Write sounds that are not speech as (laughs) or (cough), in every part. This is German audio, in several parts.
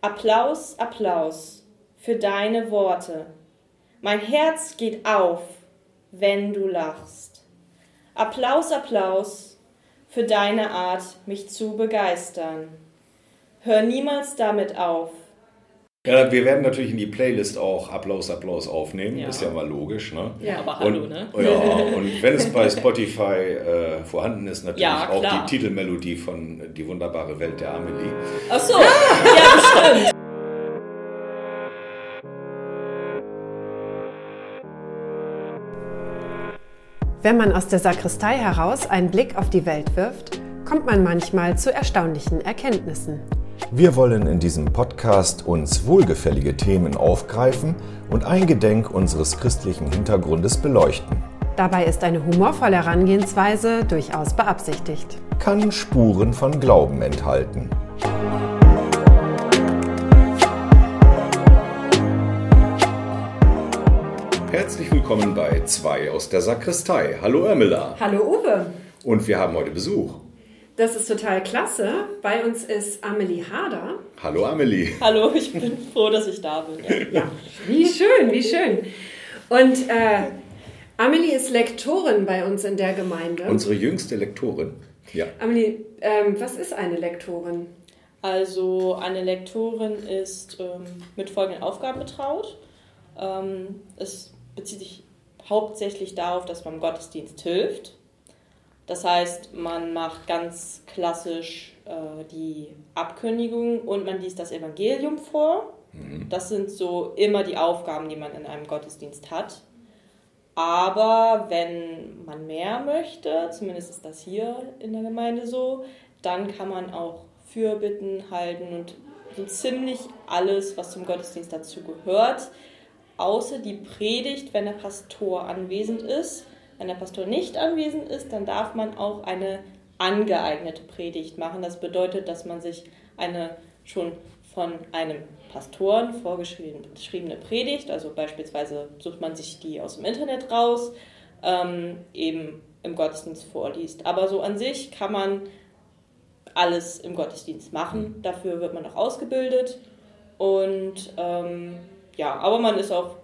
Applaus, Applaus für deine Worte. Mein Herz geht auf, wenn du lachst. Applaus, Applaus für deine Art, mich zu begeistern. Hör niemals damit auf. Ja, wir werden natürlich in die Playlist auch Applaus, Applaus aufnehmen. Ja. Ist ja mal logisch, ne? Ja, aber hallo, und, ne? Ja, und wenn es bei Spotify äh, vorhanden ist, natürlich ja, auch die Titelmelodie von Die wunderbare Welt der Amelie. Ach so, ja, bestimmt. Wenn man aus der Sakristei heraus einen Blick auf die Welt wirft, kommt man manchmal zu erstaunlichen Erkenntnissen. Wir wollen in diesem Podcast uns wohlgefällige Themen aufgreifen und eingedenk unseres christlichen Hintergrundes beleuchten. Dabei ist eine humorvolle Herangehensweise durchaus beabsichtigt. Kann Spuren von Glauben enthalten. Herzlich willkommen bei 2 aus der Sakristei. Hallo Ermela. Hallo Uwe. Und wir haben heute Besuch. Das ist total klasse. Bei uns ist Amelie Hader. Hallo Amelie. Hallo, ich bin (laughs) froh, dass ich da bin. Ja, ja. wie schön, wie schön. Und äh, Amelie ist Lektorin bei uns in der Gemeinde. Unsere jüngste Lektorin. Ja. Amelie, ähm, was ist eine Lektorin? Also eine Lektorin ist ähm, mit folgenden Aufgaben betraut. Ähm, es bezieht sich hauptsächlich darauf, dass man im Gottesdienst hilft das heißt, man macht ganz klassisch äh, die Abkündigung und man liest das Evangelium vor. Mhm. Das sind so immer die Aufgaben, die man in einem Gottesdienst hat. Aber wenn man mehr möchte, zumindest ist das hier in der Gemeinde so, dann kann man auch Fürbitten halten und so ziemlich alles, was zum Gottesdienst dazu gehört, außer die Predigt, wenn der Pastor anwesend ist wenn der Pastor nicht anwesend ist, dann darf man auch eine angeeignete Predigt machen. Das bedeutet, dass man sich eine schon von einem Pastoren vorgeschriebene Predigt, also beispielsweise sucht man sich die aus dem Internet raus, ähm, eben im Gottesdienst vorliest. Aber so an sich kann man alles im Gottesdienst machen. Dafür wird man auch ausgebildet. Und ähm, ja, aber man ist auch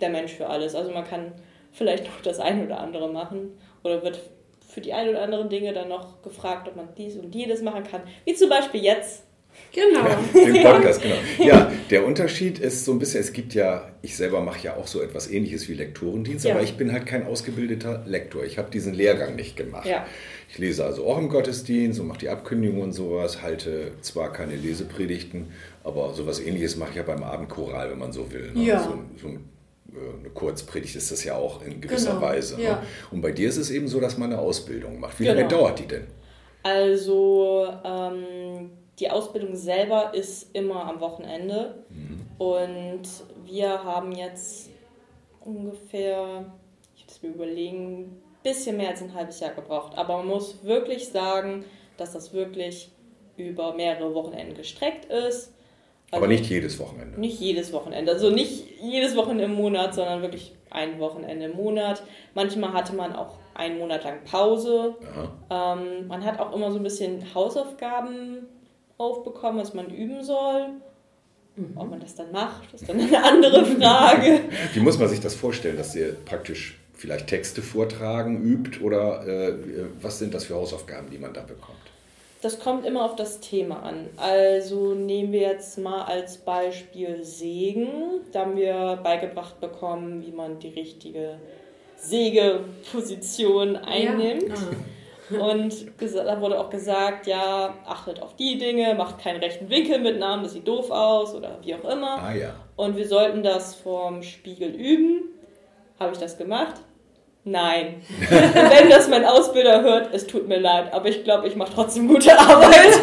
der Mensch für alles. Also man kann vielleicht noch das eine oder andere machen oder wird für die ein oder anderen Dinge dann noch gefragt, ob man dies und jedes machen kann. Wie zum Beispiel jetzt. Genau. Ja, (laughs) den Podcast, genau. Ja, der Unterschied ist so ein bisschen, es gibt ja, ich selber mache ja auch so etwas ähnliches wie Lektorendienst, ja. aber ich bin halt kein ausgebildeter Lektor. Ich habe diesen Lehrgang nicht gemacht. Ja. Ich lese also auch im Gottesdienst und mache die Abkündigung und sowas, halte zwar keine Lesepredigten, aber sowas ähnliches mache ich ja beim Abendchoral, wenn man so will. Ne? Ja. So, so ein eine Kurzpredigt ist das ja auch in gewisser genau, Weise. Ne? Ja. Und bei dir ist es eben so, dass man eine Ausbildung macht. Wie genau. lange dauert die denn? Also ähm, die Ausbildung selber ist immer am Wochenende. Mhm. Und wir haben jetzt ungefähr, ich muss mir überlegen, ein bisschen mehr als ein halbes Jahr gebraucht. Aber man muss wirklich sagen, dass das wirklich über mehrere Wochenenden gestreckt ist. Also Aber nicht jedes Wochenende. Nicht jedes Wochenende. Also nicht jedes Wochenende im Monat, sondern wirklich ein Wochenende im Monat. Manchmal hatte man auch einen Monat lang Pause. Ähm, man hat auch immer so ein bisschen Hausaufgaben aufbekommen, was man üben soll. Mhm. Ob man das dann macht, ist dann eine andere (laughs) Frage. Wie muss man sich das vorstellen, dass ihr praktisch vielleicht Texte vortragen, übt oder äh, was sind das für Hausaufgaben, die man da bekommt? Das kommt immer auf das Thema an. Also nehmen wir jetzt mal als Beispiel Sägen. Da haben wir beigebracht bekommen, wie man die richtige Sägeposition einnimmt. Ja. Ah. Und da wurde auch gesagt, ja, achtet auf die Dinge, macht keinen rechten Winkel mit Namen, das sieht doof aus oder wie auch immer. Ah, ja. Und wir sollten das vorm Spiegel üben. Habe ich das gemacht? Nein. (laughs) Wenn das mein Ausbilder hört, es tut mir leid, aber ich glaube, ich mache trotzdem gute Arbeit. (laughs)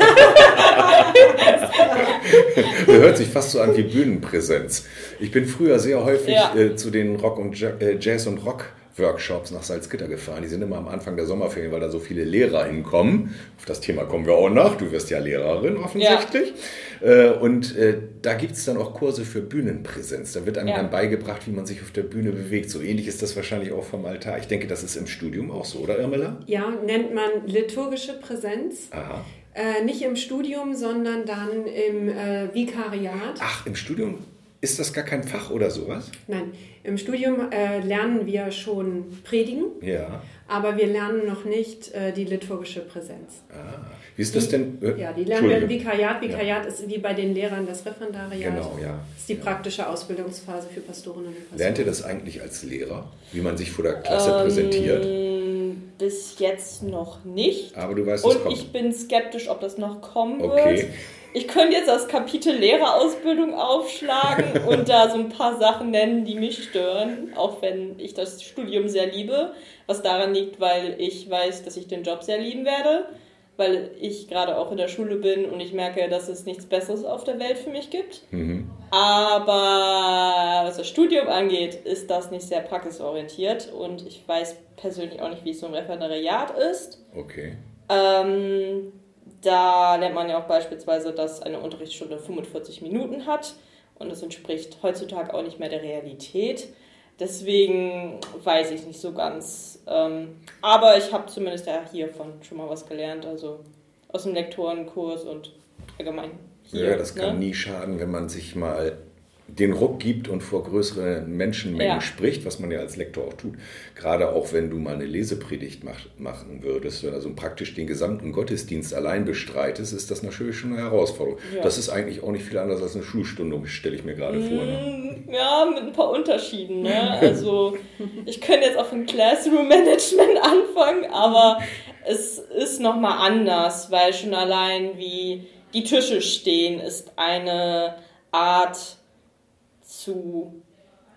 das hört sich fast so an wie Bühnenpräsenz. Ich bin früher sehr häufig ja. äh, zu den Rock und äh, Jazz und Rock Workshops nach Salzgitter gefahren. Die sind immer am Anfang der Sommerferien, weil da so viele Lehrer hinkommen. Auf das Thema kommen wir auch noch. Du wirst ja Lehrerin offensichtlich. Ja. Äh, und äh, da gibt es dann auch Kurse für Bühnenpräsenz. Da wird einem ja. dann beigebracht, wie man sich auf der Bühne bewegt. So ähnlich ist das wahrscheinlich auch vom Altar. Ich denke, das ist im Studium auch so, oder Irmela? Ja, nennt man liturgische Präsenz. Aha. Äh, nicht im Studium, sondern dann im äh, Vikariat. Ach, im Studium ist das gar kein Fach oder sowas? Nein, im Studium äh, lernen wir schon Predigen, Ja. aber wir lernen noch nicht äh, die liturgische Präsenz. Ah, wie ist das denn? äh, Ja, die lernen wir im. Vikariat. Vikariat ist wie bei den Lehrern das Referendariat. Genau, ja. Das ist die praktische Ausbildungsphase für Pastorinnen und Pastoren. Lernt ihr das eigentlich als Lehrer, wie man sich vor der Klasse Ähm, präsentiert? Bis jetzt noch nicht. Aber du weißt, es Und kommt. ich bin skeptisch, ob das noch kommen Okay. wird. Ich könnte jetzt das Kapitel Lehrerausbildung aufschlagen (laughs) und da so ein paar Sachen nennen, die mich stören, auch wenn ich das Studium sehr liebe. Was daran liegt, weil ich weiß, dass ich den Job sehr lieben werde, weil ich gerade auch in der Schule bin und ich merke, dass es nichts Besseres auf der Welt für mich gibt. Mhm. Aber was das Studium angeht, ist das nicht sehr praxisorientiert und ich weiß persönlich auch nicht, wie es so ein Referendariat ist. Okay. Ähm, da lernt man ja auch beispielsweise, dass eine Unterrichtsstunde 45 Minuten hat und das entspricht heutzutage auch nicht mehr der Realität. Deswegen weiß ich nicht so ganz. Ähm, aber ich habe zumindest ja hiervon schon mal was gelernt, also aus dem Lektorenkurs und allgemein. Hier, Ja, das kann ne? nie schaden, wenn man sich mal den Ruck gibt und vor größeren Menschenmengen Ja. spricht, was man ja als Lektor auch tut. Gerade auch wenn du mal eine Lesepredigt mach, machen würdest, also praktisch den gesamten Gottesdienst allein bestreitest, ist das natürlich schon eine Herausforderung. Ja. Das ist eigentlich auch nicht viel anders als eine Schulstunde, stelle ich mir gerade vor. Ne? Mm, Ja, mit ein paar Unterschieden. Ne? Also ich könnte jetzt auch von Classroom Management (laughs) anfangen, aber es ist nochmal anders, weil schon allein wie die Tische stehen, ist eine Art zu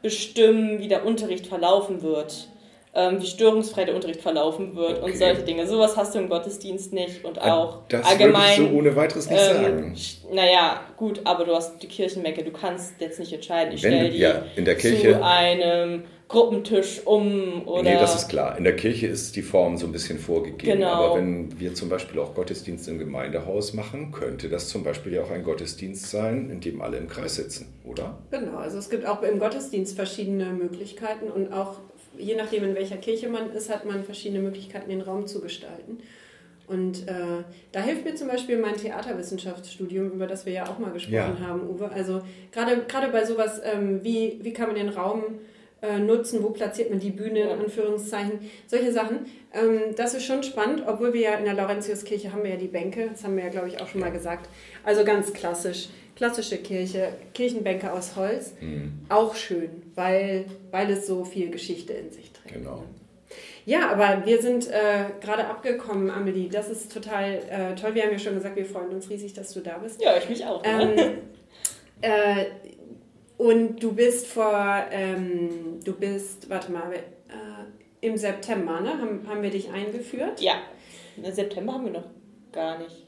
bestimmen, wie der Unterricht verlaufen wird. Ähm, wie störungsfrei der Unterricht verlaufen wird und Okay. solche Dinge. Sowas hast du im Gottesdienst nicht und auch das allgemein. würde ich so ohne weiteres nicht Ähm, sagen. naja, gut, aber du hast die Kirchenmecke, du kannst jetzt nicht entscheiden, ich stelle die ja, in der Kirche- zu einem Gruppentisch um oder. Nee, das ist klar. In der Kirche ist die Form so ein bisschen vorgegeben. Genau. Aber wenn wir zum Beispiel auch Gottesdienst im Gemeindehaus machen, könnte das zum Beispiel ja auch ein Gottesdienst sein, in dem alle im Kreis sitzen, oder? Genau, also es gibt auch im Gottesdienst verschiedene Möglichkeiten und auch je nachdem, in welcher Kirche man ist, hat man verschiedene Möglichkeiten, den Raum zu gestalten. Und äh, da hilft mir zum Beispiel mein Theaterwissenschaftsstudium, über das wir ja auch mal gesprochen Ja. haben, Uwe. Also gerade gerade bei sowas, ähm, wie, wie kann man den Raum äh, nutzen, wo platziert man die Bühne, in Anführungszeichen, solche Sachen. Ähm, das ist schon spannend, obwohl wir ja in der Laurentiuskirche haben wir ja die Bänke, das haben wir ja, glaube ich, auch schon mal gesagt. Also ganz klassisch, klassische Kirche, Kirchenbänke aus Holz, auch schön, weil, weil es so viel Geschichte in sich trägt. Genau. Ja, aber wir sind äh, gerade abgekommen, Amelie. Das ist total äh, toll. Wir haben ja schon gesagt, wir freuen uns riesig, dass du da bist. Ja, ich mich auch. Ne? Ähm, (laughs) äh, und du bist vor, ähm, du bist, warte mal, äh, im September, ne? Haben, haben wir dich eingeführt? ja, im September haben wir noch gar nicht.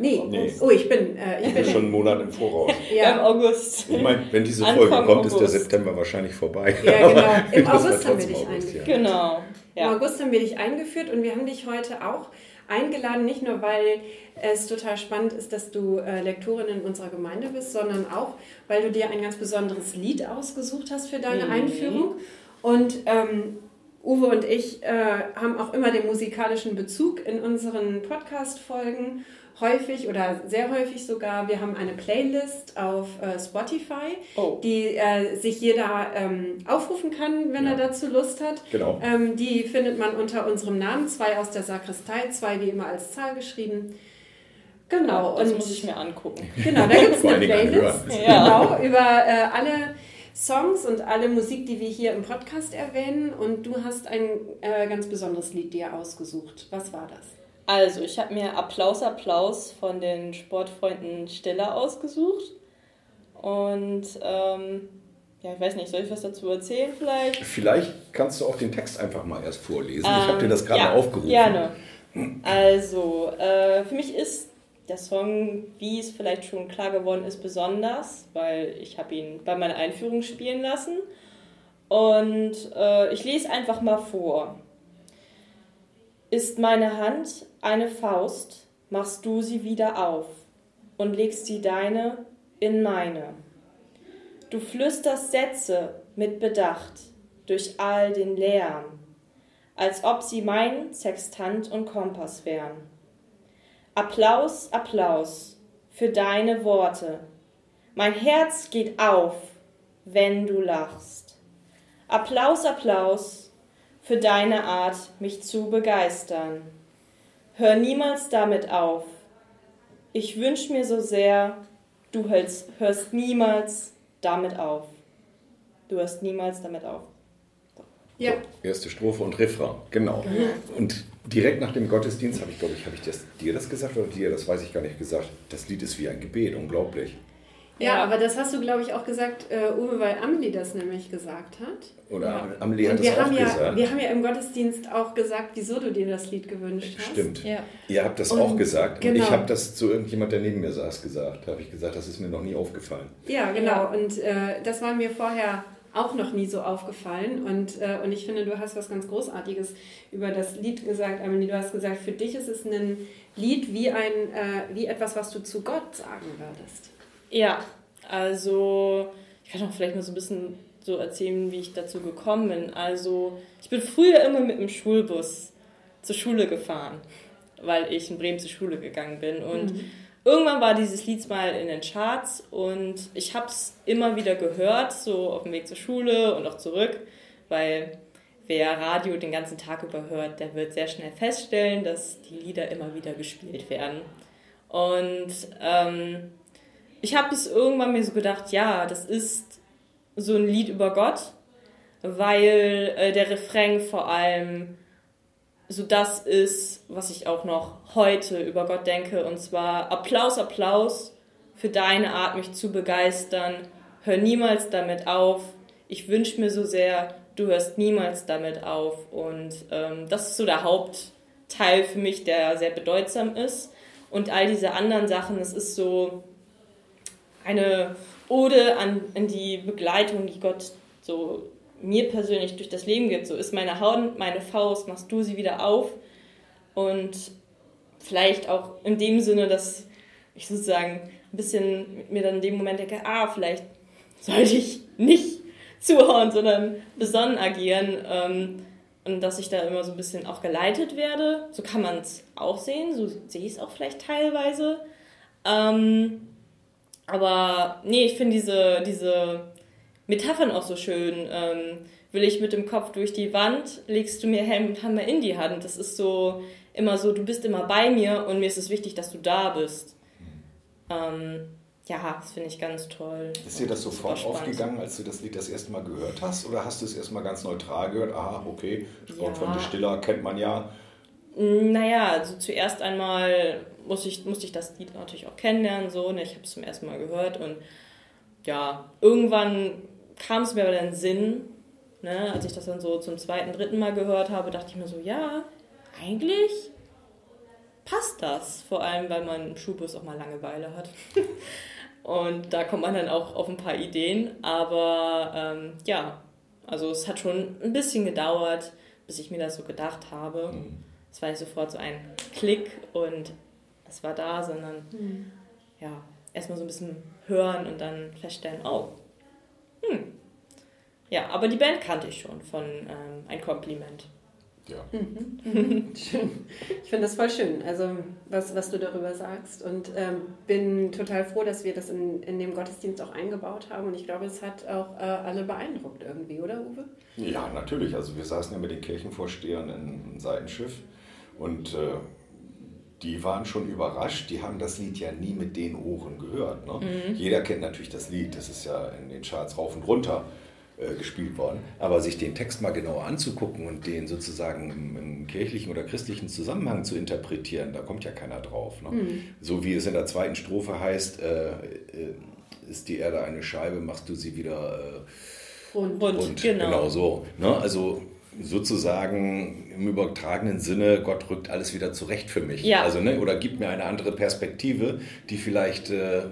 Nee. im August. Oh, ich bin, äh, ich bin, Schon einen Monat im Voraus. (laughs) Ja, August. Ich meine, wenn diese Anfang Folge kommt, ist der August. September wahrscheinlich vorbei. Ja, (laughs) genau. Im August haben wir dich August, eingeführt. Genau. Im Ja. August haben wir dich eingeführt und wir haben dich heute auch eingeladen, nicht nur weil es total spannend ist, dass du äh, Lektorin in unserer Gemeinde bist, sondern auch, weil du dir ein ganz besonderes Lied ausgesucht hast für deine Mhm. Einführung. Und ähm, Uwe und ich äh, haben auch immer den musikalischen Bezug in unseren Podcast-Folgen. Häufig oder sehr häufig sogar. Wir haben eine Playlist auf äh, Spotify, Oh. die äh, sich jeder ähm, aufrufen kann, wenn Ja. er dazu Lust hat. Genau. Ähm, die findet man unter unserem Namen, zwei aus der Sakristei, zwei wie immer als Zahl geschrieben. Genau, das und muss ich mir angucken. genau, da gibt es (laughs) eine Playlist. Ja. genau, über äh, alle Songs und alle Musik, die wir hier im Podcast erwähnen. Und du hast ein äh, ganz besonderes Lied dir ausgesucht. Was war das? Also, ich habe mir Applaus, Applaus von den Sportfreunden Stiller ausgesucht. Und ähm, ja, ich weiß nicht, soll ich was dazu erzählen vielleicht? Vielleicht kannst du auch den Text einfach mal erst vorlesen. ich habe dir das gerade Ähm, ja, aufgerufen. Gerne. Also, äh, für mich ist der Song, wie es vielleicht schon klar geworden ist, besonders, weil ich habe ihn bei meiner Einführung spielen lassen. Und äh, ich lese einfach mal vor. Ist meine Hand eine Faust, machst du sie wieder auf und legst die deine in meine. Du flüsterst Sätze mit Bedacht durch all den Lärm als ob sie mein Sextant und Kompass wären. Applaus, Applaus für deine Worte. Mein Herz geht auf, wenn du lachst. Applaus, Applaus für deine Art, mich zu begeistern. Hör niemals damit auf. Ich wünsch mir so sehr, du hörst, hörst niemals damit auf. Du hörst niemals damit auf. Ja. So, erste Strophe und Refrain, genau. Und direkt nach dem Gottesdienst habe ich, glaube ich, habe ich das, dir das gesagt oder dir, das weiß ich gar nicht gesagt. Das Lied ist wie ein Gebet, unglaublich. Ja, ja, aber das hast du, glaube ich, auch gesagt, äh, Uwe, weil Amelie das nämlich gesagt hat. Oder ja. Amelie hat das auch ja, gesagt. Wir haben ja im Gottesdienst auch gesagt, wieso du dir das Lied gewünscht hast. Stimmt. Ja. Ihr habt das und, auch gesagt. Genau. Und ich habe das zu irgendjemand, der neben mir saß, gesagt. Da habe ich gesagt, das ist mir noch nie aufgefallen. Ja, genau. Und äh, das war mir vorher auch noch nie so aufgefallen. Und, äh, und ich finde, du hast was ganz Großartiges über das Lied gesagt, Amelie. Du hast gesagt, für dich ist es ein Lied wie, ein, äh, wie etwas, was du zu Gott sagen würdest. Ja, also ich kann auch vielleicht mal so ein bisschen so erzählen, wie ich dazu gekommen bin. Also ich bin früher immer mit dem Schulbus zur Schule gefahren, weil ich in Bremen zur Schule gegangen bin. Und mhm. irgendwann war dieses Lied mal in den Charts und ich habe es immer wieder gehört, so auf dem Weg zur Schule und auch zurück, weil wer Radio den ganzen Tag über hört, der wird sehr schnell feststellen, dass die Lieder immer wieder gespielt werden. Und ähm, ich habe es irgendwann mir so gedacht, ja, das ist so ein Lied über Gott, weil äh, der Refrain vor allem so das ist, was ich auch noch heute über Gott denke, und zwar Applaus, Applaus für deine Art, mich zu begeistern. Hör niemals damit auf. Ich wünsche mir so sehr, du hörst niemals damit auf. Und ähm, das ist so der Hauptteil für mich, der sehr bedeutsam ist. Und all diese anderen Sachen, es ist so, eine Ode an, an die Begleitung, die Gott so mir persönlich durch das Leben gibt. So ist meine Haut meine Faust, machst du sie wieder auf. Und vielleicht auch in dem Sinne, dass ich sozusagen ein bisschen mir dann in dem Moment denke, ah, vielleicht sollte ich nicht zuhauen, sondern besonnen agieren. Ähm, und dass ich da immer so ein bisschen auch geleitet werde. So kann man es auch sehen, so sehe ich es auch vielleicht teilweise. Ähm, aber nee, ich finde diese, diese Metaphern auch so schön. Ähm, will ich mit dem Kopf durch die Wand, legst du mir Helm und Hammer in die Hand. Das ist so immer so, du bist immer bei mir und mir ist es wichtig, dass du da bist. Ähm, ja, das finde ich ganz toll. Ist dir das sofort aufgegangen, als du das Lied das erste Mal gehört hast? Oder hast du es erstmal ganz neutral gehört? Aha, okay, Sport ja. von De Stiller kennt man ja. Naja, also zuerst einmal musste ich, musste ich das Lied natürlich auch kennenlernen. So, ne? Ich habe es zum ersten Mal gehört und ja, irgendwann kam es mir aber dann Sinn, ne? als ich das dann so zum zweiten, dritten Mal gehört habe, dachte ich mir so, ja, eigentlich passt das. Vor allem, weil man im Schulbus auch mal Langeweile hat. (laughs) und da kommt man dann auch auf ein paar Ideen. Aber ähm, ja, also es hat schon ein bisschen gedauert, bis ich mir das so gedacht habe. Mhm. Es war nicht sofort so ein Klick und es war da, sondern mhm. ja, erstmal so ein bisschen hören und dann feststellen, oh, hm. Ja, aber die Band kannte ich schon von ähm, Ein Kompliment. Ja. Mhm. schön. (laughs) Ich finde das voll schön, also was, was du darüber sagst. Und ähm, bin total froh, dass wir das in, in dem Gottesdienst auch eingebaut haben. Und ich glaube, es hat auch äh, alle beeindruckt irgendwie, oder Uwe? Ja, natürlich. Also wir saßen ja mit den Kirchenvorstehern in Seitenschiff und äh, die waren schon überrascht. Die haben das Lied ja nie mit den Ohren gehört. Ne? Mhm. Jeder kennt natürlich das Lied. Das ist ja in den Charts rauf und runter äh, gespielt worden. Aber sich den Text mal genauer anzugucken und den sozusagen im, im, kirchlichen oder christlichen Zusammenhang zu interpretieren, da kommt ja keiner drauf. Ne? Mhm. So wie es in der zweiten Strophe heißt, äh, äh, ist die Erde eine Scheibe, machst du sie wieder äh, rund. rund. Genau. genau so. Ne? Also sozusagen im übertragenen Sinne, Gott rückt alles wieder zurecht für mich. Ja. Also, ne, oder gibt mir eine andere Perspektive, die vielleicht äh,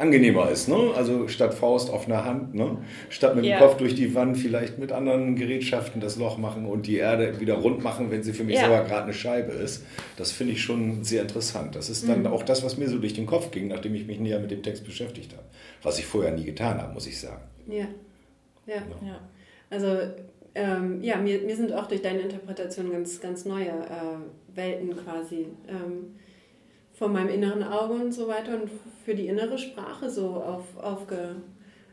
angenehmer ist. Ne? Also statt Faust auf einer Hand, ne? statt mit dem Kopf durch die Wand vielleicht mit anderen Gerätschaften das Loch machen und die Erde wieder rund machen, wenn sie für mich ja. selber gerade eine Scheibe ist. Das finde ich schon sehr interessant. Das ist dann mhm. auch das, was mir so durch den Kopf ging, nachdem ich mich näher mit dem Text beschäftigt habe. Was ich vorher nie getan habe, muss ich sagen. Ja. Ja. ja. Also ähm, ja, mir, mir sind auch durch deine Interpretation ganz, ganz neue äh, Welten quasi ähm, vor meinem inneren Auge und so weiter und für die innere Sprache so auf, aufge,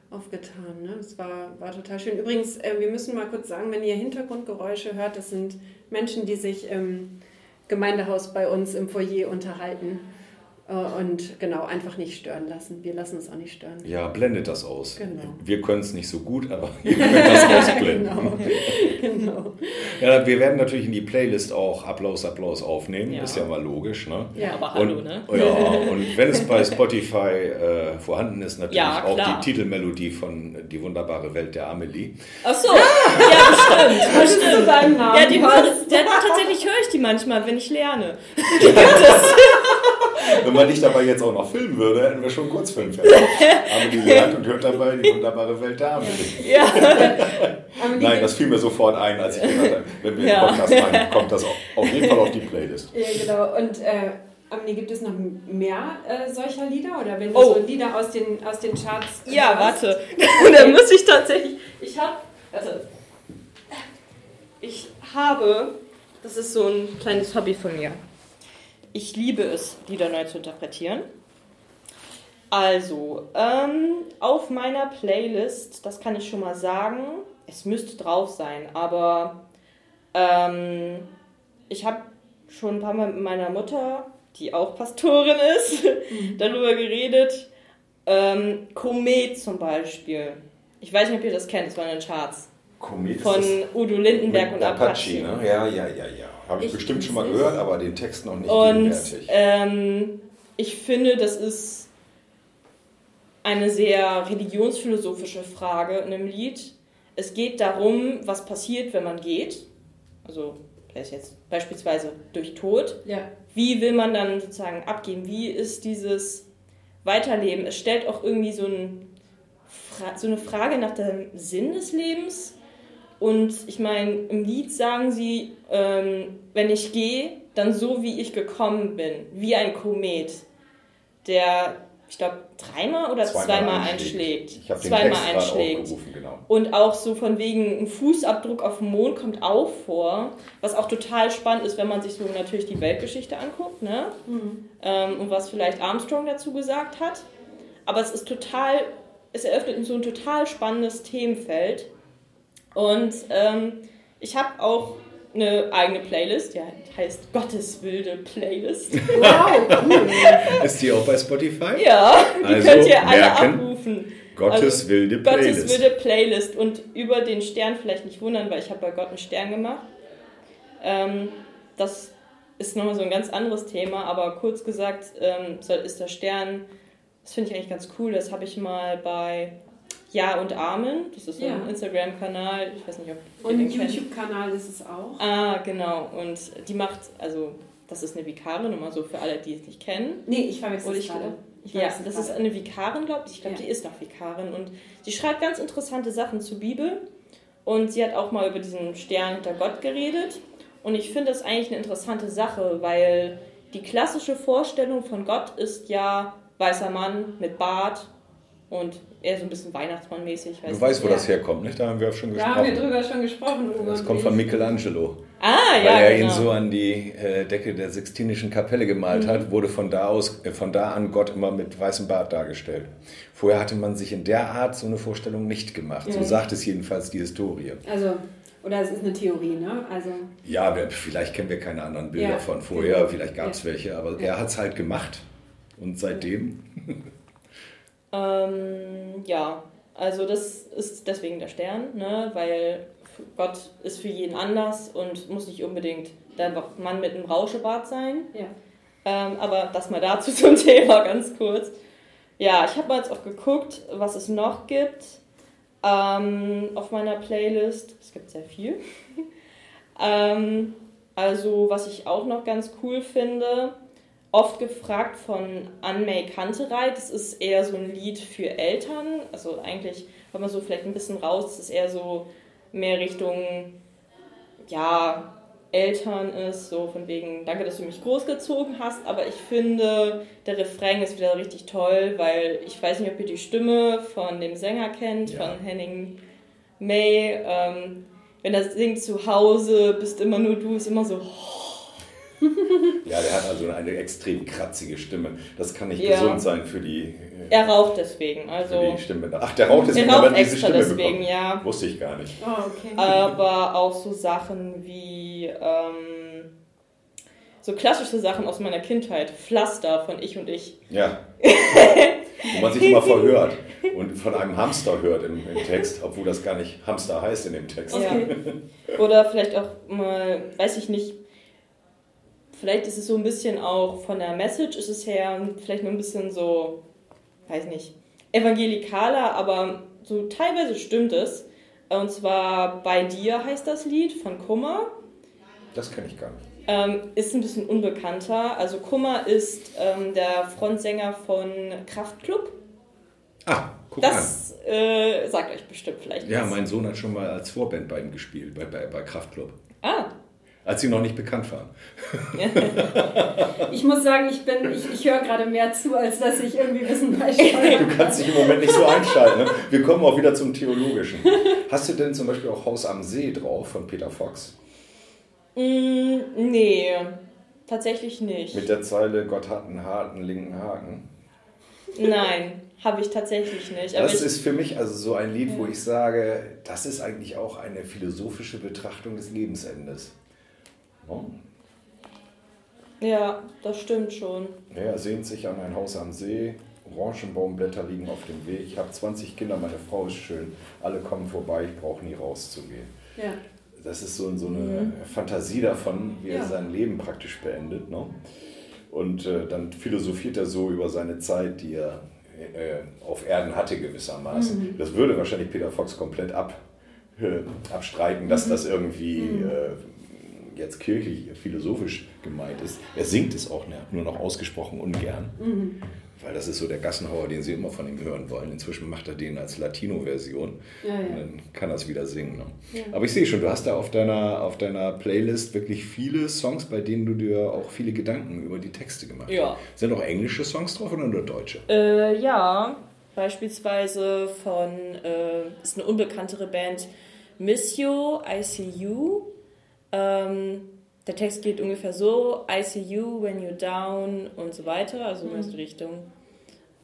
aufgetan. Ne? Das war, war total schön. Übrigens, äh, wir müssen mal kurz sagen, wenn ihr Hintergrundgeräusche hört, das sind Menschen, die sich im Gemeindehaus bei uns im Foyer unterhalten. Äh, und genau, einfach nicht stören lassen. Wir lassen es auch nicht stören. Ja, blendet das aus. Genau. Wir können es nicht so gut, aber (laughs) (laughs) ihr könnt das ausblenden. genau. (laughs) genau. Ja, wir werden natürlich in die Playlist auch Applaus, Applaus aufnehmen. Ja. Ist ja mal logisch. Ne? Ja, aber hallo, und, ne? Ja, und wenn es bei Spotify äh, vorhanden ist, natürlich ja, auch die Titelmelodie von Die wunderbare Welt der Amelie. Ach so, ja, ja stimmt. Das stimmt. Ja, die höre, tatsächlich höre ich die manchmal, wenn ich lerne. Wenn man dich dabei jetzt auch noch filmen würde, hätten wir schon einen Kurzfilm fertig. (laughs) Amelie lernt und hört dabei die wunderbare Welt der Amelie. Ja. Nein, das fiel mir sofort ein, als ich gesagt habe, wenn wir ja. einen Podcast machen, kommt das auf jeden Fall auf die Playlist. Ja, genau. Und äh, Amelie, gibt es noch mehr äh, solcher Lieder? Oder wenn du oh. so Lieder aus den, aus den Charts Ja, hörst? warte. (laughs) da muss ich tatsächlich... Ich habe... Also, ich habe... Das ist so ein kleines Hobby von mir ich liebe es, Lieder neu zu interpretieren. Also, ähm, auf meiner Playlist, das kann ich schon mal sagen, es müsste drauf sein, aber ähm, ich habe schon ein paar Mal mit meiner Mutter, die auch Pastorin ist, mhm. (laughs) darüber geredet. Ähm, Komet zum Beispiel. Ich weiß nicht, ob ihr das kennt, das war in den Charts. Komet Von Udo Lindenberg und Apache. Apache ne? Ja, ja, ja, ja. Habe ich, ich, bestimmt schon mal gehört, aber den Text noch nicht Und ähm, ich finde, das ist eine sehr religionsphilosophische Frage in einem Lied. Es geht darum, was passiert, wenn man geht. Also, der ist jetzt beispielsweise durch Tod. Ja. Wie will man dann sozusagen abgehen? Wie ist dieses Weiterleben? Es stellt auch irgendwie so, ein, so eine Frage nach dem Sinn des Lebens und ich meine, im Lied sagen sie, ähm, wenn ich gehe, dann so wie ich gekommen bin, wie ein Komet, der, ich glaube, dreimal oder zweimal, zweimal einschlägt. Ich habe zweimal einschlägt. Genau. Und auch so von wegen ein Fußabdruck auf dem Mond kommt auch vor, was auch total spannend ist, wenn man sich so natürlich die Weltgeschichte anguckt, ne? Mhm. Ähm, und was vielleicht Armstrong dazu gesagt hat. Aber es ist total, es eröffnet so ein total spannendes Themenfeld und ähm, ich habe auch eine eigene Playlist, ja, die heißt Gottes wilde Playlist. (laughs) Wow, cool. (laughs) Ist die auch bei Spotify? Ja, die also könnt ihr alle merken, abrufen. Gottes also, wilde Playlist. Gottes wilde Playlist. Und über den Stern vielleicht nicht wundern, weil ich habe bei Gott einen Stern gemacht. Ähm, das ist nochmal so ein ganz anderes Thema, aber kurz gesagt ähm, ist der Stern, das finde ich eigentlich ganz cool, das habe ich mal bei ja und Amen. Das ist so ja. ein Instagram-Kanal. Ich weiß nicht, ob Und ein YouTube-Kanal ist es auch. Ah, genau. Und die macht, also, das ist eine Vikarin, immer so für alle, die es nicht kennen. Nee, ich verwechsel es gerade. Ja, das ist eine Vikarin, glaube ich. Ich glaube, ja. die ist noch Vikarin. Und sie schreibt ganz interessante Sachen zur Bibel. Und sie hat auch mal über diesen Stern hinter Gott geredet. Und ich finde das eigentlich eine interessante Sache, weil die klassische Vorstellung von Gott ist ja weißer Mann mit Bart und eher so ein bisschen Weihnachtsmann-mäßig. Du weißt, wo ja. das herkommt, nicht? Da haben wir auch schon gesprochen. Da haben wir drüber schon gesprochen. Das kommt von Michelangelo. Ah, ja. Weil er genau. ihn so an die äh, Decke der Sixtinischen Kapelle gemalt mhm. hat, wurde von da, aus, äh, von da an Gott immer mit weißem Bart dargestellt. Vorher hatte man sich in der Art so eine Vorstellung nicht gemacht. Ja. So sagt es jedenfalls die Historie. Also oder es ist eine Theorie, ne? Also ja, vielleicht kennen wir keine anderen Bilder ja, von vorher, genau. vielleicht gab es ja. welche, aber er hat es halt gemacht. Und seitdem Ähm, ja, also das ist deswegen der Stern, ne? weil Gott ist für jeden anders und muss nicht unbedingt der Mann mit einem Rauschebart sein. Ja. Ähm, aber das mal dazu (laughs) zum Thema ganz kurz. Ja, ich habe mal jetzt auch geguckt, was es noch gibt ähm, auf meiner Playlist. Es gibt sehr viel. (laughs) ähm, also, was ich auch noch ganz cool finde, oft gefragt von Anmei Kanterei. Das ist eher so ein Lied für Eltern. Also eigentlich, wenn man so vielleicht ein bisschen raus, das ist eher so mehr Richtung, ja, Eltern ist, so von wegen, danke, dass du mich großgezogen hast, aber ich finde, der Refrain ist wieder richtig toll, weil ich weiß nicht, ob ihr die Stimme von dem Sänger kennt, ja. von Henning May. Ähm, wenn er singt zu Hause, bist immer nur du, ist immer so. Ja, der hat also eine extrem kratzige Stimme. Das kann nicht ja. gesund sein für die. Äh, er raucht deswegen, also. Für die Stimme. Ach, der raucht deswegen, er raucht extra deswegen, bekommt. ja. Wusste ich gar nicht. Oh, okay. Aber auch so Sachen wie. Ähm, so klassische Sachen aus meiner Kindheit. Pflaster von Ich und Ich. Ja. (laughs) Wo man sich immer verhört und von einem Hamster hört im, im, Text, obwohl das gar nicht Hamster heißt in dem Text. Ja. (laughs) Oder vielleicht auch mal, weiß ich nicht, vielleicht ist es so ein bisschen auch von der Message ist es her, vielleicht nur ein bisschen so, weiß nicht, evangelikaler, aber so teilweise stimmt es. Und zwar Bei dir heißt das Lied von Kummer. Das kenne ich gar nicht. Ähm, ist ein bisschen unbekannter. Also Kummer ist ähm, der Frontsänger von Kraftklub. Ah, guck das an. Äh, sagt euch bestimmt vielleicht. Ja, was. mein Sohn hat schon mal als Vorband bei ihm gespielt, bei, bei, bei Kraftklub. Als sie noch nicht bekannt waren. (laughs) ich muss sagen, ich, ich, ich höre gerade mehr zu, als dass ich irgendwie Wissen beisteuere. Du kannst dich im Moment nicht so einschalten. Ne? Wir kommen auch wieder zum Theologischen. Hast du denn zum Beispiel auch Haus am See drauf von Peter Fox? Mm, nee, tatsächlich nicht. Mit der Zeile Gott hat einen harten linken Haken? Nein, habe ich tatsächlich nicht. das ist für mich also so ein Lied, ja. wo ich sage, das ist eigentlich auch eine philosophische Betrachtung des Lebensendes. Oh. Ja, das stimmt schon. Er sehnt sich an ein Haus am See, Orangenbaumblätter liegen auf dem Weg. Ich habe 20 Kinder, meine Frau ist schön. Alle kommen vorbei, ich brauche nie rauszugehen. Ja das ist so, so eine mhm. Fantasie davon, wie ja. er sein Leben praktisch beendet. Ne? Und äh, dann philosophiert er so über seine Zeit, die er äh, auf Erden hatte gewissermaßen. Mhm. Das würde wahrscheinlich Peter Fox komplett ab, äh, abstreiten, dass mhm. das irgendwie mhm. äh, jetzt kirchlich, philosophisch gemeint ist. Er singt es auch nur noch ausgesprochen ungern. Mhm. Weil das ist so der Gassenhauer, den sie immer von ihm hören wollen. Inzwischen macht er den als Latino-Version. Ja, ja. Und dann kann er es wieder singen. Ne? Ja. Aber ich sehe schon, du hast da auf deiner, auf deiner Playlist wirklich viele Songs, bei denen du dir auch viele Gedanken über die Texte gemacht hast. Sind auch englische Songs drauf oder nur deutsche? Äh, ja, beispielsweise von, äh, ist eine unbekanntere Band, Miss You, ICU. Ähm, der Text geht ungefähr so: I see you when you're down und so weiter, also in mhm. die Richtung.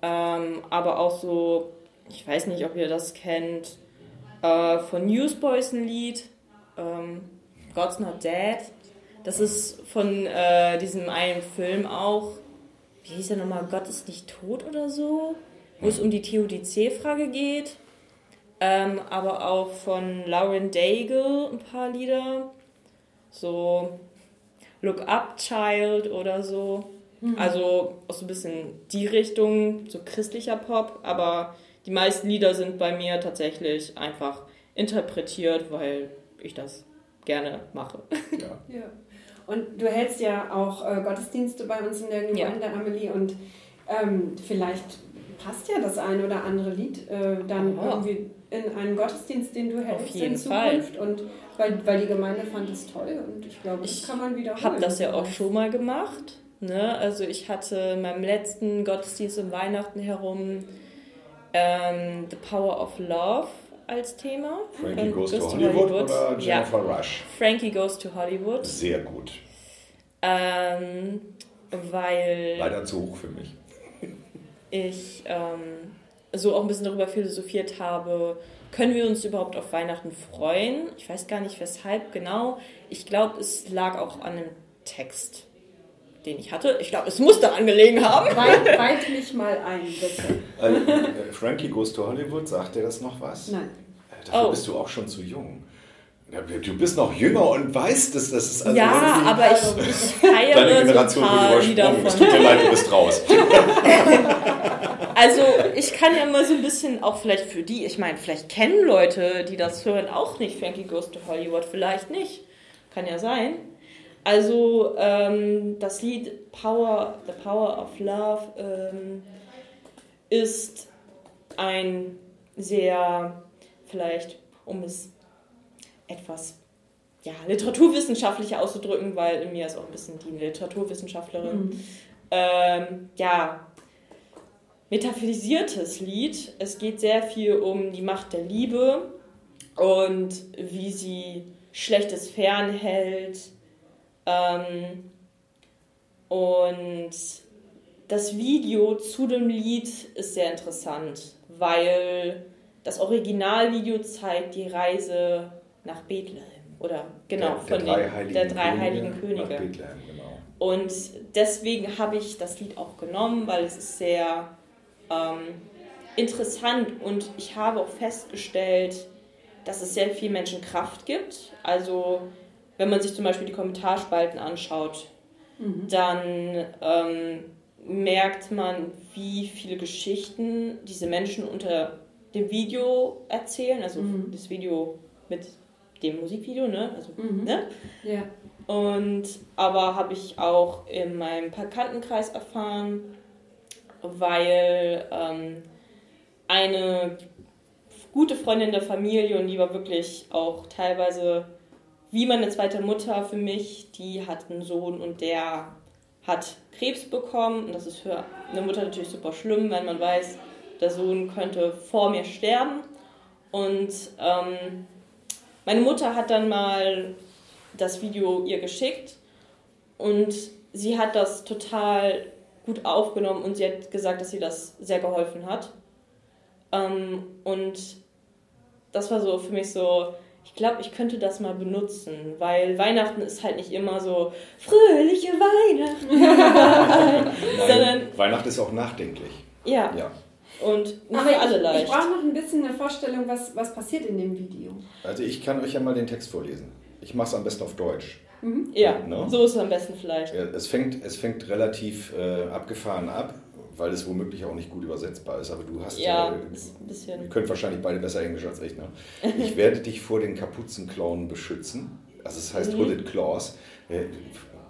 Ähm, aber auch so, ich weiß nicht, ob ihr das kennt, äh, von Newsboys ein Lied, ähm, God's Not Dead. Das ist von äh, diesem einen Film auch, wie hieß der nochmal, Gott ist nicht tot oder so, wo es um die Theodizee-Frage geht. Ähm, aber auch von Lauren Daigle ein paar Lieder. So, Look Up Child oder so. Mhm. Also auch so ein bisschen die Richtung, so christlicher Pop, aber die meisten Lieder sind bei mir tatsächlich einfach interpretiert, weil ich das gerne mache. (laughs) Ja. ja. Und du hältst ja auch äh, Gottesdienste bei uns in der Gemeinde, ja. Amelie, und ähm, vielleicht passt ja das ein oder andere Lied äh, dann oh. irgendwie in einen Gottesdienst, den du hältst in Zukunft. Fall. Und weil, weil die Gemeinde fand es toll und ich glaube, das kann man wiederholen. Ich habe das ja auch schon mal gemacht. Ne? Also ich hatte in meinem letzten Gottesdienst um Weihnachten herum ähm, The Power of Love als Thema. Frankie Goes, goes to, Hollywood, Hollywood, oder Jennifer ja. Rush? Frankie Goes to Hollywood. Sehr gut. Ähm, weil... Leider zu hoch für mich. (laughs) Ich ähm, so auch ein bisschen darüber philosophiert habe, können wir uns überhaupt auf Weihnachten freuen? Ich weiß gar nicht weshalb genau. Ich glaube, es lag auch an dem Text, den ich hatte. Ich glaube, es muss daran gelegen haben. Weit, weit mich mal ein, bitte. Äh, Frankie Goes to Hollywood, sagt dir das noch was? Nein. Äh, dafür oh. bist du auch schon zu jung. Du bist noch jünger und weißt, dass das ist. Also ja, aber ich, ich (laughs) feiere Deine Generation so ein Lieder von. Es tut dir leid, du (laughs) bist raus. Also ich kann ja mal so ein bisschen auch vielleicht für die, ich meine, vielleicht kennen Leute, die das hören, auch nicht Frankie Goes to Hollywood, vielleicht nicht. Kann ja sein. Also ähm, das Lied Power, The Power of Love ähm, ist ein sehr, vielleicht um es etwas ja, literaturwissenschaftlicher auszudrücken, weil in mir ist auch ein bisschen die Literaturwissenschaftlerin. Mhm. Ähm, ja, metaphysiertes Lied. Es geht sehr viel um die Macht der Liebe und wie sie Schlechtes fernhält. Ähm, Und das Video zu dem Lied ist sehr interessant, weil das Originalvideo zeigt die Reise nach Bethlehem. Oder genau, der, der von drei den heiligen der drei Könige heiligen Könige. Nach Bethlehem, genau. Und deswegen habe ich das Lied auch genommen, weil es ist sehr ähm, interessant und ich habe auch festgestellt, dass es sehr viel Menschen Kraft gibt. Also wenn man sich zum Beispiel die Kommentarspalten anschaut, dann ähm, merkt man, wie viele Geschichten diese Menschen unter dem Video erzählen. Also das Video mit dem Musikvideo, ne? Also, ne? Ja. Und aber habe ich auch in meinem Bekanntenkreis erfahren, weil ähm, eine gute Freundin der Familie und die war wirklich auch teilweise wie meine zweite Mutter für mich, die hat einen Sohn und der hat Krebs bekommen und das ist für eine Mutter natürlich super schlimm, wenn man weiß, der Sohn könnte vor mir sterben und ähm, meine Mutter hat dann mal das Video ihr geschickt und sie hat das total gut aufgenommen und sie hat gesagt, dass sie das sehr geholfen hat. Ähm, und das war so für mich so, ich glaube, ich könnte das mal benutzen, weil Weihnachten ist halt nicht immer so fröhliche Weihnachten, (laughs) (laughs) sondern Weihnachten ist auch nachdenklich. ja, Ja. Und nicht Aber für alle ich, ich leicht. brauche noch ein bisschen eine Vorstellung, was, was passiert in dem Video. Also ich kann euch ja mal den Text vorlesen. Ich mache es am besten auf Deutsch. Ja, Ne? so ist es am besten vielleicht. Ja, Es fängt, es fängt relativ äh, abgefahren ab, weil es womöglich auch nicht gut übersetzbar ist. Aber du hast Ja, äh, ist ein Ihr bisschen. könnt wahrscheinlich beide besser Englisch als ich. Ne? Ich werde dich vor den Kapuzenklauen beschützen. Also es heißt Mhm. Hooded Claws.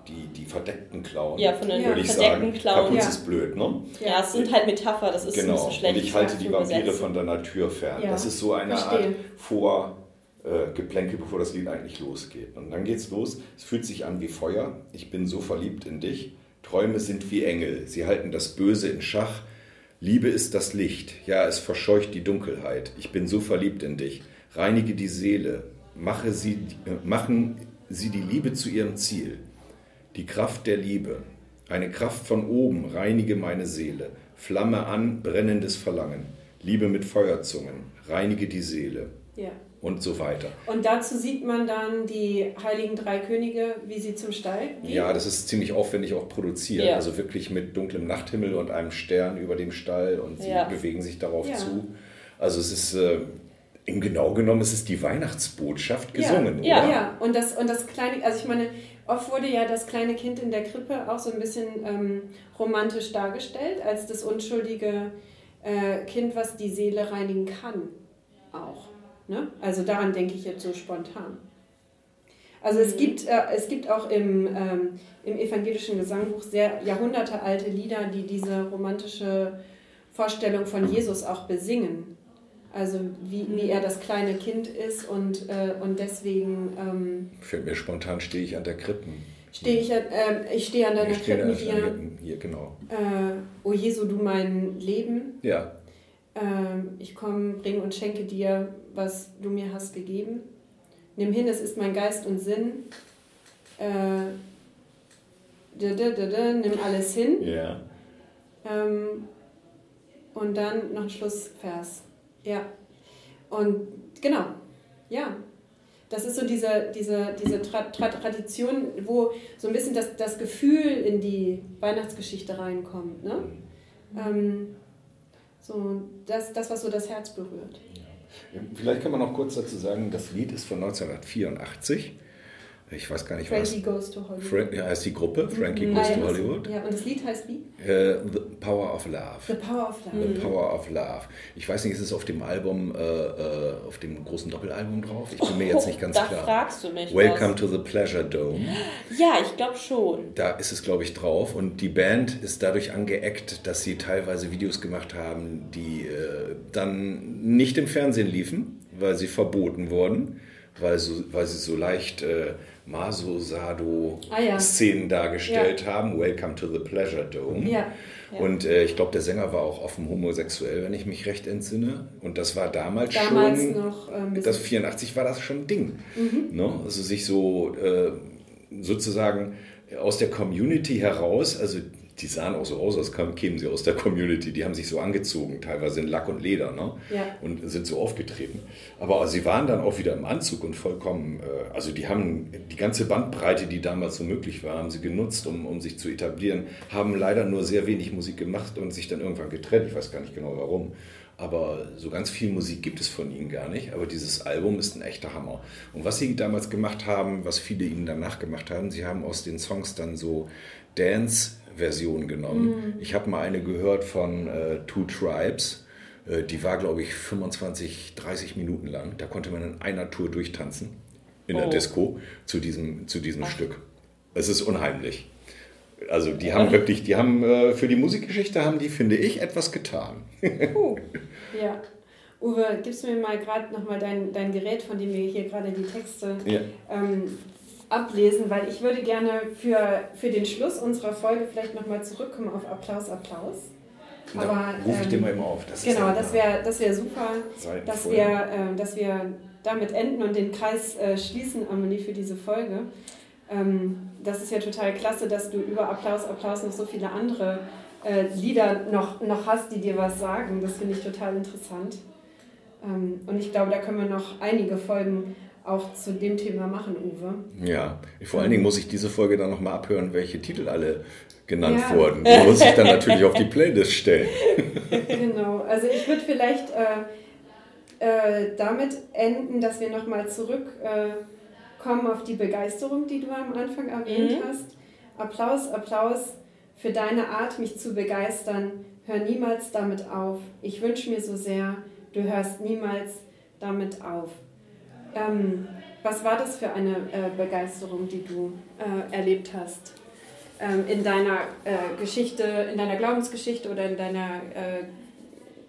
Die, die verdeckten Klauen. Ja, von den Ja. würde ich verdeckten sagen. Klauen. Kapuze Ja. ist blöd, ne? Ja, es sind halt Metapher, das ist ein Genau. bisschen schlecht. Und ich halte die Vampire übersetzen. von deiner Tür fern. Ja, Das ist so eine verstehe. Art Vor äh, Geplänkel, bevor das Lied eigentlich losgeht. Und dann geht's los. Es fühlt sich an wie Feuer. Ich bin so verliebt in dich. Träume sind wie Engel. Sie halten das Böse in Schach. Liebe ist das Licht. Ja, es verscheucht die Dunkelheit. Ich bin so verliebt in dich. Reinige die Seele. Mache sie, äh, machen sie die Liebe zu ihrem Ziel. Die Kraft der Liebe. Eine Kraft von oben, reinige meine Seele. Flamme an, brennendes Verlangen. Liebe mit Feuerzungen, reinige die Seele. Ja. Und so weiter. Und dazu sieht man dann die heiligen drei Könige, wie sie zum Stall gehen. Ja, das ist ziemlich aufwendig auch produziert. Ja. Also wirklich mit dunklem Nachthimmel und einem Stern über dem Stall und sie Ja. bewegen sich darauf Ja. zu. Also es ist, äh, im genau genommen, es ist die Weihnachtsbotschaft gesungen, Ja. oder? Ja, und das, und das kleine, also ich meine, oft wurde ja das kleine Kind in der Krippe auch so ein bisschen ähm, romantisch dargestellt, als das unschuldige äh, Kind, was die Seele reinigen kann. Auch. Ne? Also daran denke ich jetzt so spontan. Also es, gibt, äh, es gibt auch im, ähm, im evangelischen Gesangbuch sehr jahrhundertealte Lieder, die diese romantische Vorstellung von Jesus auch besingen. Also wie, wie er das kleine Kind ist und, äh, und deswegen ähm, Fällt mir spontan, stehe ich an der Krippen. stehe ich, an- äh, ich stehe an deiner Ich stehe Krippe an mit der dir. Krippen, Hier, genau. Äh, o Jesu, du mein Leben. Ja, Ähm, ich komme, bring und schenke dir, was du mir hast gegeben. Nimm hin, es ist mein Geist und Sinn. Äh, da, da, da, da, nimm alles hin. ja. Ähm, und dann noch ein Schlussvers. Ja. Und genau, ja. Das ist so diese, diese, diese Tra Tra Tradition, wo so ein bisschen das, das Gefühl in die Weihnachtsgeschichte reinkommt. Ne? Ähm, so das, das, was so das Herz berührt. Vielleicht kann man noch kurz dazu sagen, das Lied ist von 1984. Ich weiß gar nicht, was. Frankie Goes to Hollywood. Frank, ja, heißt die Gruppe, Frankie Mhm. Goes to Hollywood. Ja, und das Lied heißt wie? Äh, The Power of Love. The Power of Love. The Power of Love. Ich weiß nicht, ist es auf dem Album, äh, äh, auf dem großen Doppelalbum drauf? Ich bin mir jetzt nicht ganz da klar. fragst du mich Welcome was. to the Pleasure Dome. Ja, ich glaube schon. Da ist es, glaube ich, drauf. Und die Band ist dadurch angeeckt, dass sie teilweise Videos gemacht haben, die äh, dann nicht im Fernsehen liefen, weil sie verboten wurden, weil, so, weil sie so leicht äh, Maso-Sado-Szenen Ah, ja. dargestellt haben. Welcome to the Pleasure Dome. Ja. Ja. Und äh, ich glaube, der Sänger war auch offen homosexuell, wenn ich mich recht entsinne. Und das war damals, Damals schon, noch, ähm, das 84 war das schon ein Ding. Mhm. Ne? Also sich so äh, sozusagen aus der Community heraus, also die sahen auch so aus, als kämen sie aus der Community. Die haben sich so angezogen, teilweise in Lack und Leder, ne? Ja. Und sind so aufgetreten. Aber sie waren dann auch wieder im Anzug und vollkommen, äh, also die haben die ganze Bandbreite, die damals so möglich war, haben sie genutzt, um, um sich zu etablieren, haben leider nur sehr wenig Musik gemacht und sich dann irgendwann getrennt. Ich weiß gar nicht genau warum. Aber so ganz viel Musik gibt es von ihnen gar nicht. Aber dieses Album ist ein echter Hammer. Und was sie damals gemacht haben, was viele ihnen danach gemacht haben, sie haben aus den Songs dann so Dance Version genommen. Mhm. Ich habe mal eine gehört von äh, Two Tribes. Äh, die war, glaube ich, 25, 30 Minuten lang. Da konnte man in einer Tour durchtanzen in oh. der Disco zu diesem, zu diesem Stück. Es ist unheimlich. Also die haben wirklich, die haben äh, für die Musikgeschichte haben die, finde ich, etwas getan. (laughs) uh, ja. Uwe, gibst du mir mal gerade nochmal dein, dein Gerät, von dem wir hier gerade die Texte ja. ähm, ablesen, weil ich würde gerne für, für den Schluss unserer Folge vielleicht nochmal zurückkommen auf Applaus, Applaus. Aber, da rufe ich ähm, dir mal immer auf. Das genau, das wäre das wär super, dass wir, äh, dass wir damit enden und den Kreis äh, schließen, Amelie, für diese Folge. Ähm, das ist ja total klasse, dass du über Applaus, Applaus noch so viele andere äh, Lieder noch, noch hast, die dir was sagen. Das finde ich total interessant. Ähm, und ich glaube, da können wir noch einige Folgen auch zu dem Thema machen, Uwe. Ja, vor allen Dingen muss ich diese Folge dann nochmal abhören, welche Titel alle genannt ja. wurden. Die muss ich dann natürlich auf die Playlist stellen. (laughs) genau, also ich würde vielleicht äh, äh, damit enden, dass wir nochmal zurückkommen äh, auf die Begeisterung, die du am Anfang erwähnt mhm. hast. Applaus, Applaus für deine Art, mich zu begeistern. Hör niemals damit auf. Ich wünsche mir so sehr, du hörst niemals damit auf. Ähm, was war das für eine äh, Begeisterung, die du äh, erlebt hast ähm, in deiner äh, Geschichte, in deiner Glaubensgeschichte oder in deiner äh,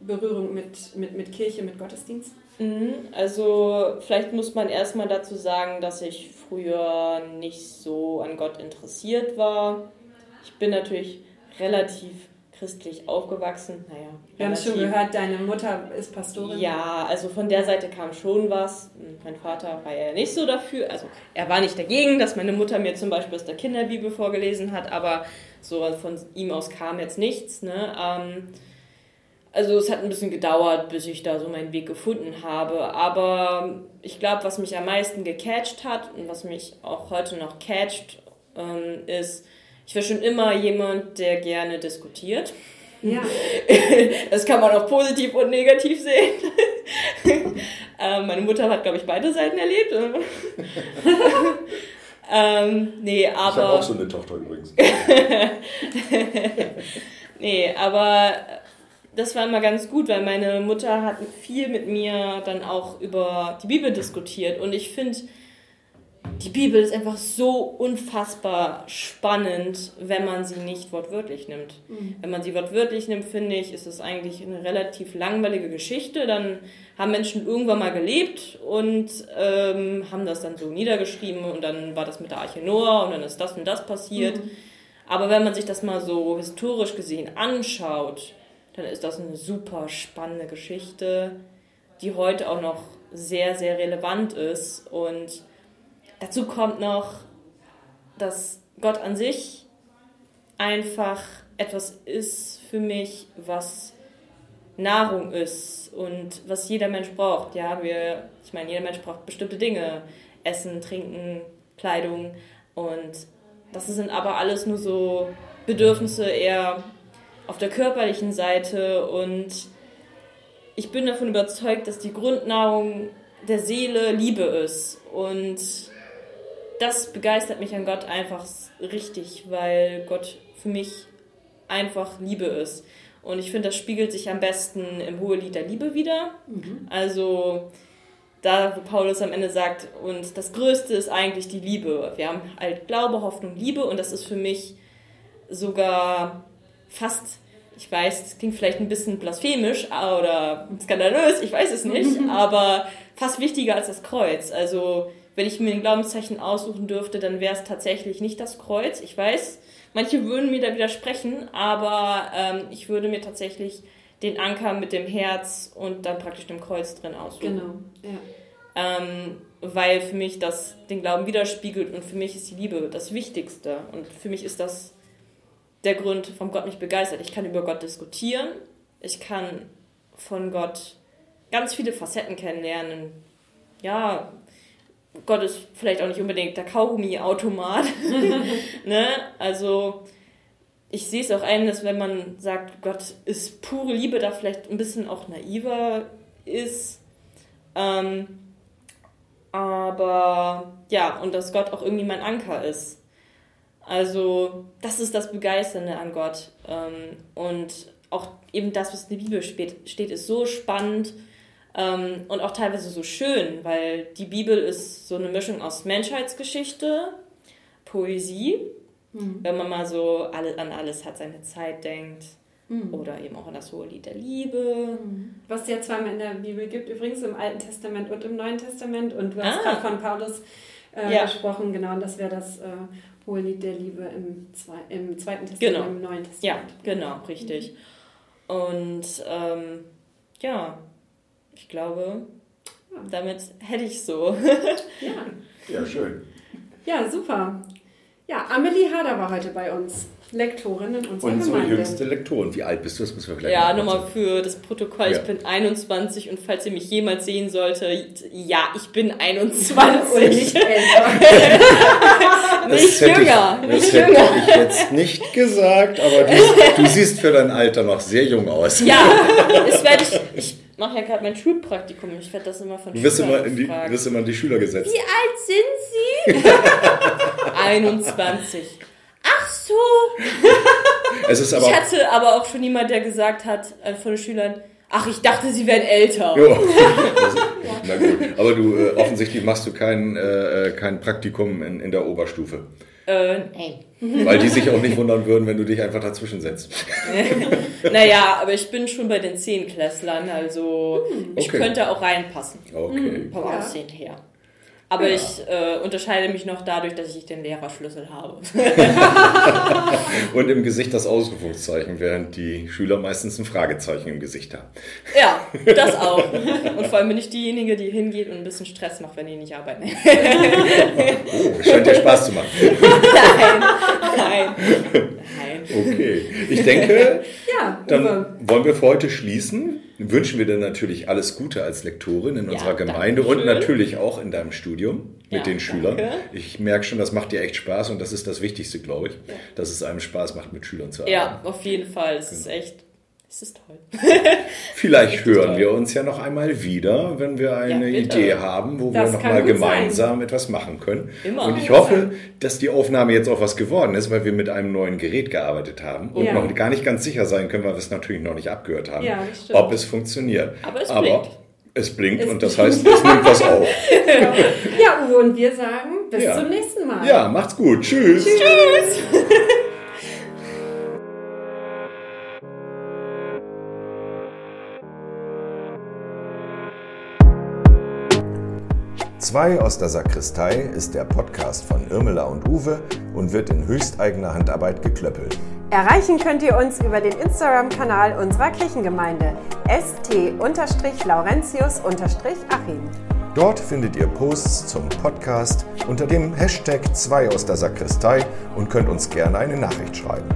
Berührung mit, mit, mit Kirche, mit Gottesdienst? Mhm, also vielleicht muss man erstmal dazu sagen, dass ich früher nicht so an Gott interessiert war. Ich bin natürlich relativ christlich aufgewachsen. Naja, wir haben es schon gehört, deine Mutter ist Pastorin. Ja, also von der Seite kam schon was. Mein Vater war ja nicht so dafür. Also er war nicht dagegen, dass meine Mutter mir zum Beispiel aus der Kinderbibel vorgelesen hat, aber so von ihm aus kam jetzt nichts. Ne? Ähm, also es hat ein bisschen gedauert, bis ich da so meinen Weg gefunden habe. Aber ich glaube, was mich am meisten gecatcht hat und was mich auch heute noch catcht, ähm, ist, ich war schon immer jemand, der gerne diskutiert. Ja. (laughs) Das kann man auch positiv und negativ sehen. (laughs) ähm, meine Mutter hat, glaube ich, beide Seiten erlebt. (laughs) ähm, nee, aber. Ich habe auch so eine Tochter übrigens. nee, aber das war immer ganz gut, weil meine Mutter hat viel mit mir dann auch über die Bibel diskutiert. Und ich finde, die Bibel ist einfach so unfassbar spannend, wenn man sie nicht wortwörtlich nimmt. Mhm. Wenn man sie wortwörtlich nimmt, finde ich, ist es eigentlich eine relativ langweilige Geschichte. Dann haben Menschen irgendwann mal gelebt und ähm, haben das dann so niedergeschrieben und dann war das mit der Arche Noah und dann ist das und das passiert. Mhm. Aber wenn man sich das mal so historisch gesehen anschaut, dann ist das eine super spannende Geschichte, die heute auch noch sehr, sehr relevant ist und Dazu kommt noch, dass Gott an sich einfach etwas ist für mich, was Nahrung ist und was jeder Mensch braucht. Ja, wir, ich meine, jeder Mensch braucht bestimmte Dinge. Essen, Trinken, Kleidung. Und das sind aber alles nur so Bedürfnisse eher auf der körperlichen Seite. Und ich bin davon überzeugt, dass die Grundnahrung der Seele Liebe ist. Und das begeistert mich an Gott einfach richtig, weil Gott für mich einfach Liebe ist. Und ich finde, das spiegelt sich am besten im Hohelied der Liebe wieder. Mhm. Also da, wo Paulus am Ende sagt, und das Größte ist eigentlich die Liebe. Wir haben halt Glaube, Hoffnung, Liebe und das ist für mich sogar fast, ich weiß, es klingt vielleicht ein bisschen blasphemisch oder skandalös, ich weiß es nicht, (laughs) aber fast wichtiger als das Kreuz. Also wenn ich mir ein Glaubenszeichen aussuchen dürfte, dann wäre es tatsächlich nicht das Kreuz. Ich weiß, manche würden mir da widersprechen, aber ähm, ich würde mir tatsächlich den Anker mit dem Herz und dann praktisch dem Kreuz drin aussuchen. Genau, ja. ähm, weil für mich das den Glauben widerspiegelt und für mich ist die Liebe das Wichtigste. Und für mich ist das der Grund, warum Gott mich begeistert. Ich kann über Gott diskutieren, ich kann von Gott ganz viele Facetten kennenlernen. Ja, Gott ist vielleicht auch nicht unbedingt der Kaugummi-Automat. (laughs) ne? Also ich sehe es auch ein, dass wenn man sagt, Gott ist pure Liebe, da vielleicht ein bisschen auch naiver ist. Ähm, aber ja, und dass Gott auch irgendwie mein Anker ist. Also, das ist das Begeisternde an Gott. Ähm, und auch eben das, was in der Bibel steht, ist so spannend ähm, und auch teilweise so schön, weil die Bibel ist so eine Mischung aus Menschheitsgeschichte, Poesie, mhm. wenn man mal so alle, an alles hat seine Zeit denkt. Mhm. Oder eben auch an das hohe Lied der Liebe. Mhm. Was es ja zweimal in der Bibel gibt, übrigens im Alten Testament und im Neuen Testament. Und du hast ah. gerade von Paulus äh, ja. gesprochen, genau, und das wäre das äh, hohe Lied der Liebe im, Zwei im Zweiten Testament, genau. im Neuen Testament. Ja, genau, richtig. Mhm. Und ähm, ja, ich glaube, ja. damit hätte ich so. ja. ja, schön. Ja, super. Ja, Amelie Hader war heute bei uns. Lektorin in unserer Unsere Gemeinde. jüngste Lektorin. Wie alt bist du? Das müssen wir vielleicht Ja, nochmal für das Protokoll. Ja. Ich bin 21 und falls ihr mich jemals sehen solltet, ja, ich bin 21. und (laughs) nicht älter. nicht jünger. Ich, das hätte jünger. ich jetzt nicht gesagt, aber du, du, siehst für dein Alter noch sehr jung aus. Ja, das werde ich. Ich mache ja gerade mein Schulpraktikum. Ich werde das immer von du wirst Schülern immer in die, wirst immer in die Schüler gesetzt. Wie alt sind Sie? (laughs) 21. Ach so. es ist aber ich hatte aber auch schon jemand, der gesagt hat äh, von den Schülern, ach, ich dachte, sie wären älter. Jo. (laughs) Das, na gut. Aber du, äh, offensichtlich machst du kein, äh, kein Praktikum in, in der Oberstufe. Äh, nein. (laughs) Weil die sich auch nicht wundern würden, wenn du dich einfach dazwischen setzt. (laughs) naja, aber ich bin schon bei den Zehnklässlern, also hm. ich okay. könnte auch reinpassen. Okay. Vom ja. Aussehen her. Aber ja. ich äh, unterscheide mich noch dadurch, dass ich den Lehrerschlüssel habe. (laughs) Und im Gesicht das Ausrufungszeichen, während die Schüler meistens ein Fragezeichen im Gesicht haben. Ja, (laughs) das auch. Und vor allem bin ich diejenige, die hingeht und ein bisschen Stress macht, wenn die nicht arbeiten. oh, scheint dir Spaß zu machen. Nein, nein, nein. Okay, ich denke, ja, dann wollen wir für heute schließen wünschen wir dir natürlich alles Gute als Lektorin in ja, unserer Gemeinde und natürlich auch in deinem Studium mit ja, den Schülern. Danke. Ich merke schon, das macht dir echt Spaß und das ist das Wichtigste, glaube ich, dass es einem Spaß macht, mit Schülern zu arbeiten. Ja, auf jeden Fall. Es genau. ist echt es ist toll. (laughs) Vielleicht hören toll. wir uns ja noch einmal wieder, wenn wir eine ja, Idee haben, wo das wir noch mal gemeinsam sein. etwas machen können. Immer. Und ich hoffe, dass die Aufnahme jetzt auch was geworden ist, weil wir mit einem neuen Gerät gearbeitet haben und ja. noch gar nicht ganz sicher sein können, weil wir es natürlich noch nicht abgehört haben, ja, ob es funktioniert. Aber es Aber blinkt. Es blinkt es und das heißt, es nimmt was auf. (laughs) ja, Uwe, und wir sagen bis zum nächsten Mal. Ja, macht's gut. Tschüss. Tschüss. (laughs) Zwei aus der Sakristei ist der Podcast von Irmela und Uwe und wird in höchsteigener Handarbeit geklöppelt. Erreichen könnt ihr uns über den Instagram-Kanal unserer Kirchengemeinde st-laurentius-achim. Dort findet ihr Posts zum Podcast unter dem Hashtag 2 aus der Sakristei und könnt uns gerne eine Nachricht schreiben.